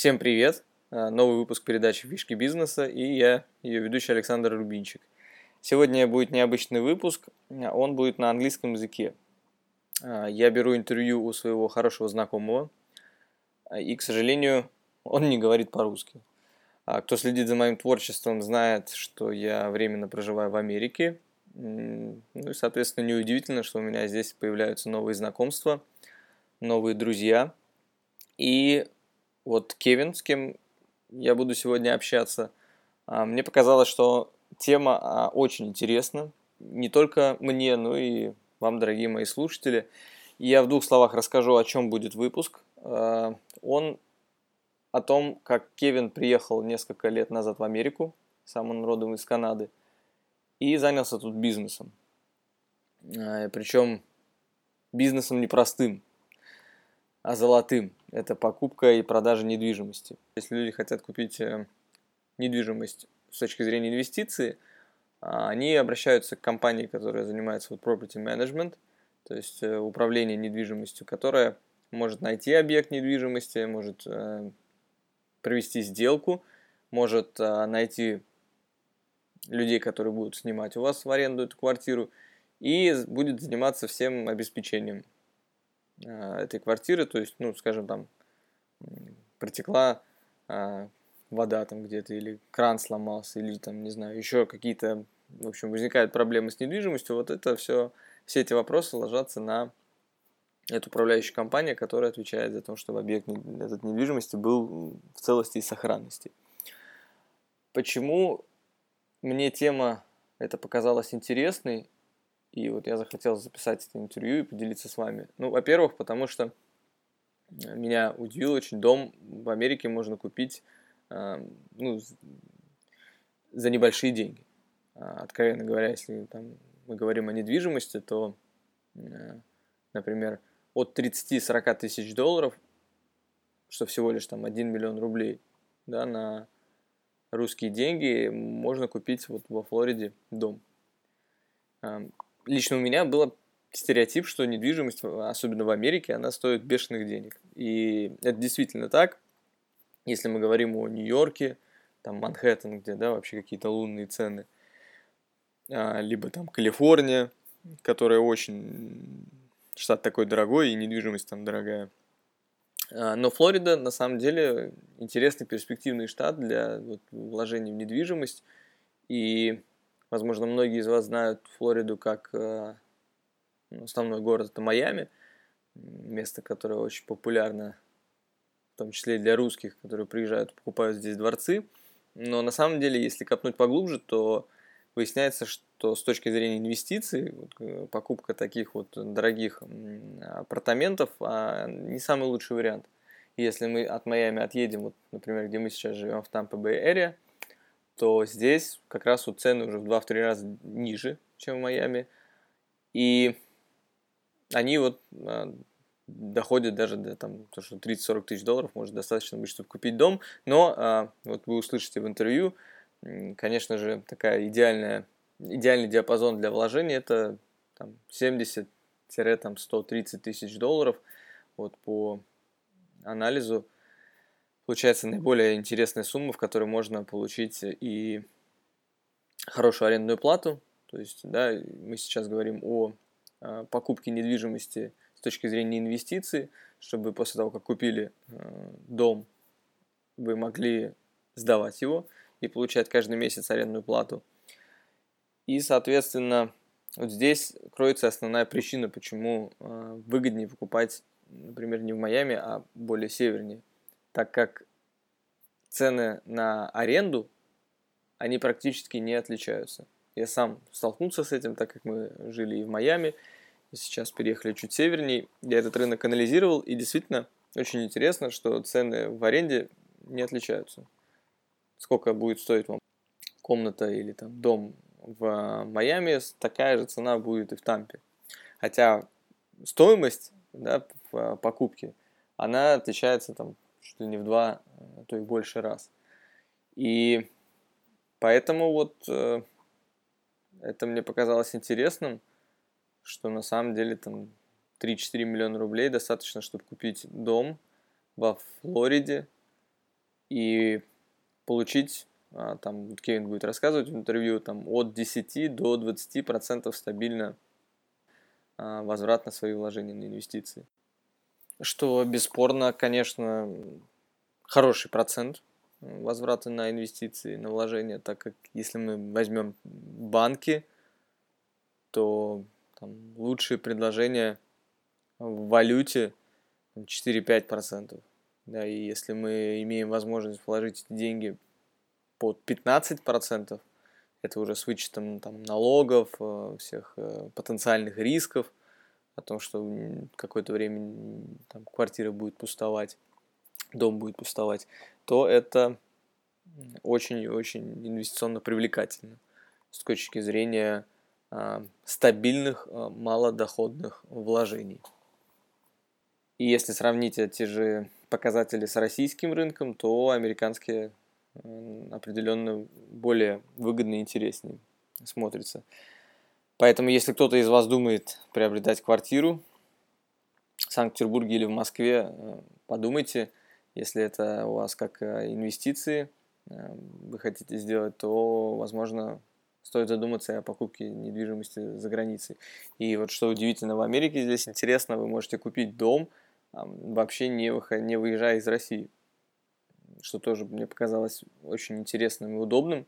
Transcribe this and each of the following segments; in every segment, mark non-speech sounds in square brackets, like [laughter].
Всем привет! А, новый выпуск передачи «Фишки бизнеса» и я, ее ведущий Александр Рубинчик. Сегодня будет необычный выпуск, а, он будет на английском языке. А, я беру интервью у своего хорошего знакомого, и, к сожалению, он не говорит по-русски. Кто следит за моим творчеством, знает, что я временно проживаю в Америке. Ну и, соответственно, неудивительно, что у меня здесь появляются новые знакомства, новые друзья. И вот Кевин, с кем я буду сегодня общаться, а, мне показалось, что тема а, очень интересна. Не только мне, но и вам, дорогие мои слушатели. Я в двух словах расскажу, о чем будет выпуск. А, он о том, как Кевин приехал несколько лет назад в Америку, сам он родом из Канады, и занялся тут бизнесом. Причем бизнесом непростым, а золотым. Это покупка и продажа недвижимости. Если люди хотят купить э, недвижимость с точки зрения инвестиции, а, они обращаются к компании, которая занимается вот property management, то есть э, управление недвижимостью, которая может найти объект недвижимости, может э, провести сделку, может найти людей, которые будут снимать у вас в аренду эту квартиру, и будет заниматься всем обеспечением этой квартиры, то есть, ну, скажем, там протекла а, вода там где-то, или кран сломался, или там, не знаю, еще какие-то, в общем, возникают проблемы с недвижимостью, вот это все, все эти вопросы ложатся на эту управляющую компанию, которая отвечает за то, чтобы объект этот недвижимости был в целости и сохранности. Почему мне тема это показалась интересной, и вот я захотел записать это интервью и поделиться с вами. Ну, во-первых, потому что э, меня удивил очень дом в Америке можно купить э, ну, за небольшие деньги. А, откровенно говоря, если там, мы говорим о недвижимости, то, э, например, от 30-40 тысяч долларов, что всего лишь там 1 миллион рублей, да, на русские деньги можно купить вот во Флориде дом лично у меня был стереотип, что недвижимость, особенно в Америке, она стоит бешеных денег. И это действительно так. Если мы говорим о Нью-Йорке, там Манхэттен, где, да, вообще какие-то лунные цены, а, либо там Калифорния, которая очень штат такой дорогой и недвижимость там дорогая. А, но Флорида на самом деле интересный перспективный штат для вот, вложений в недвижимость. И Возможно, многие из вас знают Флориду как э, ну, основной город это Майами, место, которое очень популярно, в том числе и для русских, которые приезжают, покупают здесь дворцы. Но на самом деле, если копнуть поглубже, то выясняется, что с точки зрения инвестиций, вот, э, покупка таких вот дорогих апартаментов а, не самый лучший вариант. Если мы от Майами отъедем, вот, например, где мы сейчас живем в Тампа-Бэй-Эре, то здесь как раз вот цены уже в 2-3 раза ниже, чем в Майами. И они вот а, доходят даже до там, то, что 30-40 тысяч долларов может достаточно быть, чтобы купить дом. Но а, вот вы услышите в интервью, конечно же, такая идеальная, идеальный диапазон для вложения это там, 70-130 тысяч долларов вот по анализу получается наиболее интересная сумма, в которой можно получить и хорошую арендную плату. То есть, да, мы сейчас говорим о а, покупке недвижимости с точки зрения инвестиций, чтобы после того, как купили а, дом, вы могли сдавать его и получать каждый месяц арендную плату. И, соответственно, вот здесь кроется основная причина, почему а, выгоднее покупать, например, не в Майами, а более севернее так как цены на аренду, они практически не отличаются. Я сам столкнулся с этим, так как мы жили и в Майами, и сейчас переехали чуть севернее. Я этот рынок анализировал, и действительно очень интересно, что цены в аренде не отличаются. Сколько будет стоить вам комната или там дом в Майами, такая же цена будет и в Тампе. Хотя стоимость да, в покупке, она отличается там что не в два, а то и больше раз. И поэтому вот э, это мне показалось интересным, что на самом деле там 3-4 миллиона рублей достаточно, чтобы купить дом во Флориде, и получить, а, там Кевин будет рассказывать в интервью, там от 10 до 20 процентов стабильно а, возврат на свои вложения на инвестиции. Что бесспорно, конечно, хороший процент возврата на инвестиции, на вложения, так как если мы возьмем банки, то там, лучшие предложения в валюте 4-5%. Да, и если мы имеем возможность вложить деньги под 15%, это уже с вычетом там, налогов, э, всех э, потенциальных рисков, о том, что какое-то время там, квартира будет пустовать, дом будет пустовать, то это очень-очень инвестиционно привлекательно с точки зрения э, стабильных, э, малодоходных вложений. И если сравнить эти же показатели с российским рынком, то американские определенно более выгодно и интереснее смотрится. Поэтому, если кто-то из вас думает приобретать квартиру в Санкт-Петербурге или в Москве, э, подумайте, если это у вас как э, инвестиции э, вы хотите сделать, то, возможно, стоит задуматься о покупке недвижимости за границей. И вот что удивительно, в Америке здесь интересно, вы можете купить дом, вообще не, выходя, не выезжая из России что тоже мне показалось очень интересным и удобным.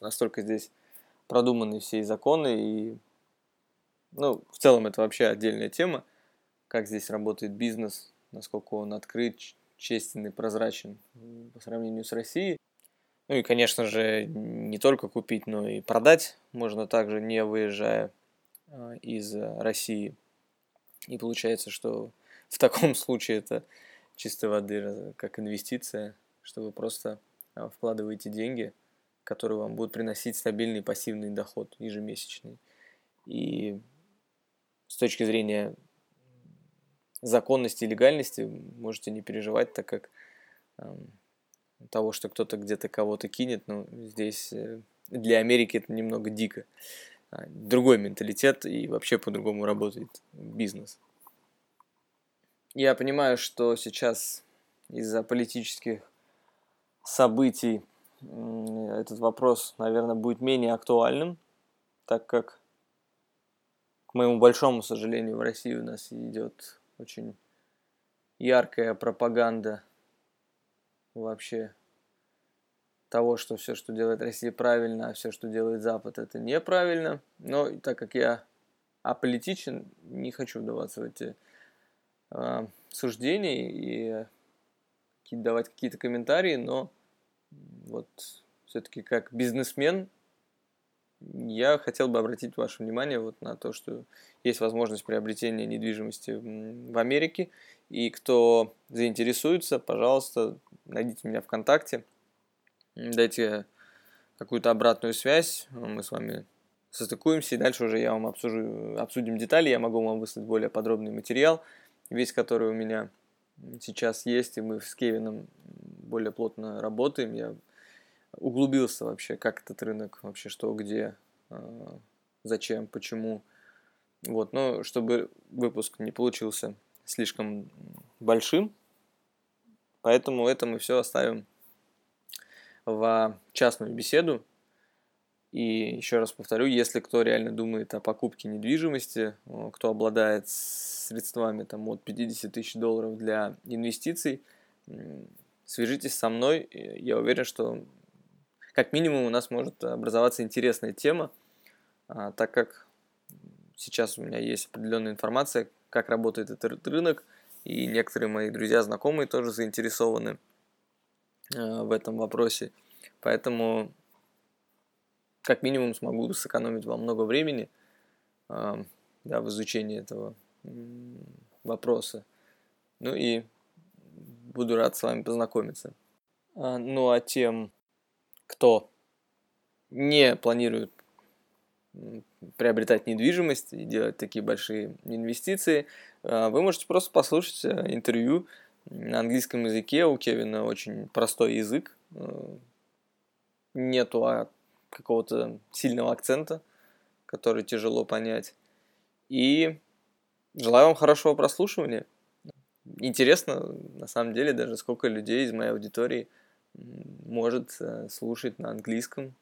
Настолько здесь продуманы все законы, и ну, в целом это вообще отдельная тема, как здесь работает бизнес, насколько он открыт, честен и прозрачен по сравнению с Россией. Ну и, конечно же, не только купить, но и продать можно также, не выезжая э, из России. И получается, что в таком [laughs] случае это чистой воды как инвестиция, что вы просто а, вкладываете деньги, которые вам будут приносить стабильный пассивный доход ежемесячный. И с точки зрения законности и легальности можете не переживать, так как э, того, что кто-то где-то кого-то кинет, ну, здесь э, для Америки это немного дико. А, другой менталитет и вообще по-другому работает бизнес. Я понимаю, что сейчас из-за политических событий этот вопрос, наверное, будет менее актуальным, так как, к моему большому сожалению, в России у нас идет очень яркая пропаганда вообще того, что все, что делает Россия, правильно, а все, что делает Запад, это неправильно. Но так как я аполитичен, не хочу вдаваться в эти э, суждений и давать какие-то комментарии, но вот все-таки как бизнесмен я хотел бы обратить ваше внимание вот на то, что есть возможность приобретения недвижимости в Америке. И кто заинтересуется, пожалуйста, найдите меня ВКонтакте, дайте какую-то обратную связь, мы с вами состыкуемся, и дальше уже я вам обсужу, обсудим детали, я могу вам выслать более подробный материал, весь который у меня сейчас есть, и мы с Кевином более плотно работаем. Я углубился вообще, как этот рынок, вообще что, где, а, зачем, почему. Вот, но чтобы выпуск не получился слишком большим, поэтому это мы все оставим в частную беседу. И еще раз повторю, если кто реально думает о покупке недвижимости, кто обладает средствами там, от 50 тысяч долларов для инвестиций, свяжитесь со мной. Я уверен, что как минимум у нас может образоваться интересная тема, а, так как сейчас у меня есть определенная информация, как работает этот рынок, и некоторые мои друзья, знакомые тоже заинтересованы а, в этом вопросе. Поэтому как минимум смогу сэкономить вам много времени да, в изучении этого вопроса. Ну и буду рад с вами познакомиться. А, ну а тем, кто не планирует приобретать недвижимость и делать такие большие инвестиции, а, вы можете просто послушать э, интервью на английском языке. У Кевина очень простой язык. Э, нету а, какого-то сильного акцента, который тяжело понять. И желаю вам хорошего прослушивания. интересно, на самом деле, даже сколько людей из моей аудитории может э, слушать на английском.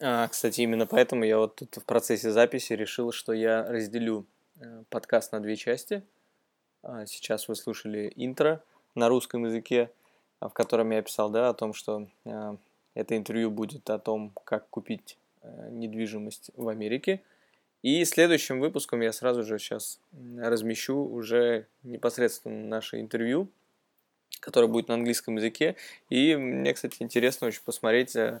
А, кстати, именно поэтому я вот тут в процессе записи решил, что я разделю э, подкаст на две части. А, сейчас вы слушали интро на русском языке, в котором я писал, да, о том, что э, это интервью будет о том, как купить недвижимость в Америке – и следующим выпуском я сразу же сейчас размещу уже непосредственно наше интервью, которое будет на английском языке. И мне, кстати, интересно очень посмотреть, э,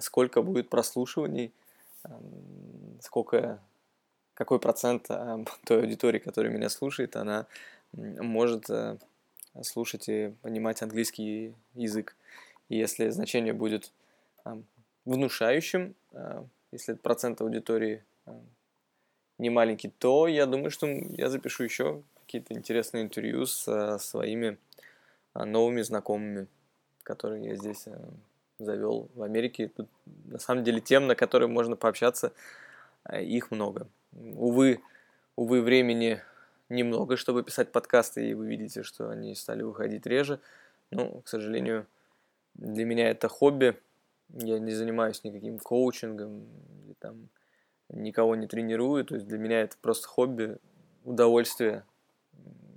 сколько будет прослушиваний, сколько, какой процент э, [laughs] той аудитории, которая меня слушает, она может э, слушать и понимать английский язык. И если значение будет внушающим, если процент аудитории не маленький, то я думаю, что я запишу еще какие-то интересные интервью с своими новыми знакомыми, которые я здесь э, завел в Америке. Тут на самом деле тем, на которые можно пообщаться, их много. Увы, увы, времени немного, чтобы писать подкасты, и вы видите, что они стали выходить реже. Но, к сожалению, для меня это хобби. Я не занимаюсь никаким коучингом, там никого не тренирую, то есть для меня это просто хобби, удовольствие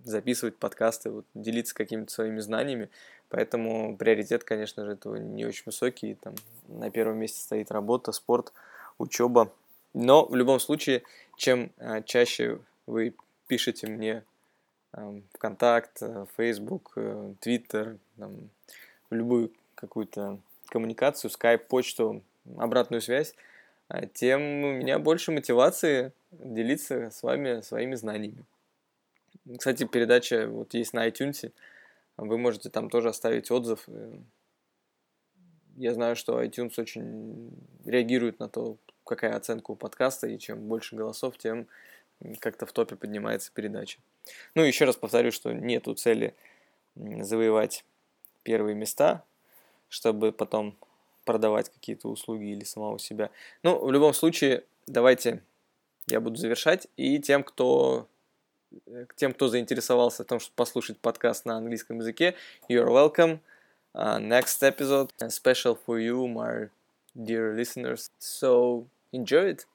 записывать подкасты, вот, делиться какими-то своими знаниями, поэтому приоритет, конечно же, этого не очень высокий, там на первом месте стоит работа, спорт, учеба, но в любом случае, чем а, чаще вы пишете мне а, ВКонтакт, Facebook, Twitter, там, в любую какую-то коммуникацию, скайп, почту, обратную связь, а тем у меня больше мотивации делиться с вами своими знаниями. Кстати, передача вот есть на iTunes. Вы можете там тоже оставить отзыв. Э, я знаю, что iTunes очень реагирует на то, какая оценка у подкаста, и чем больше голосов, тем как-то в топе поднимается передача. Ну, еще раз повторю, что нету цели завоевать первые места, чтобы потом продавать какие-то услуги или самого себя. Ну, в любом случае, давайте я буду завершать. И тем, кто к тем, кто заинтересовался в том, чтобы послушать подкаст на английском языке, you're welcome. Uh, next episode, special for you, my dear listeners. So enjoy it.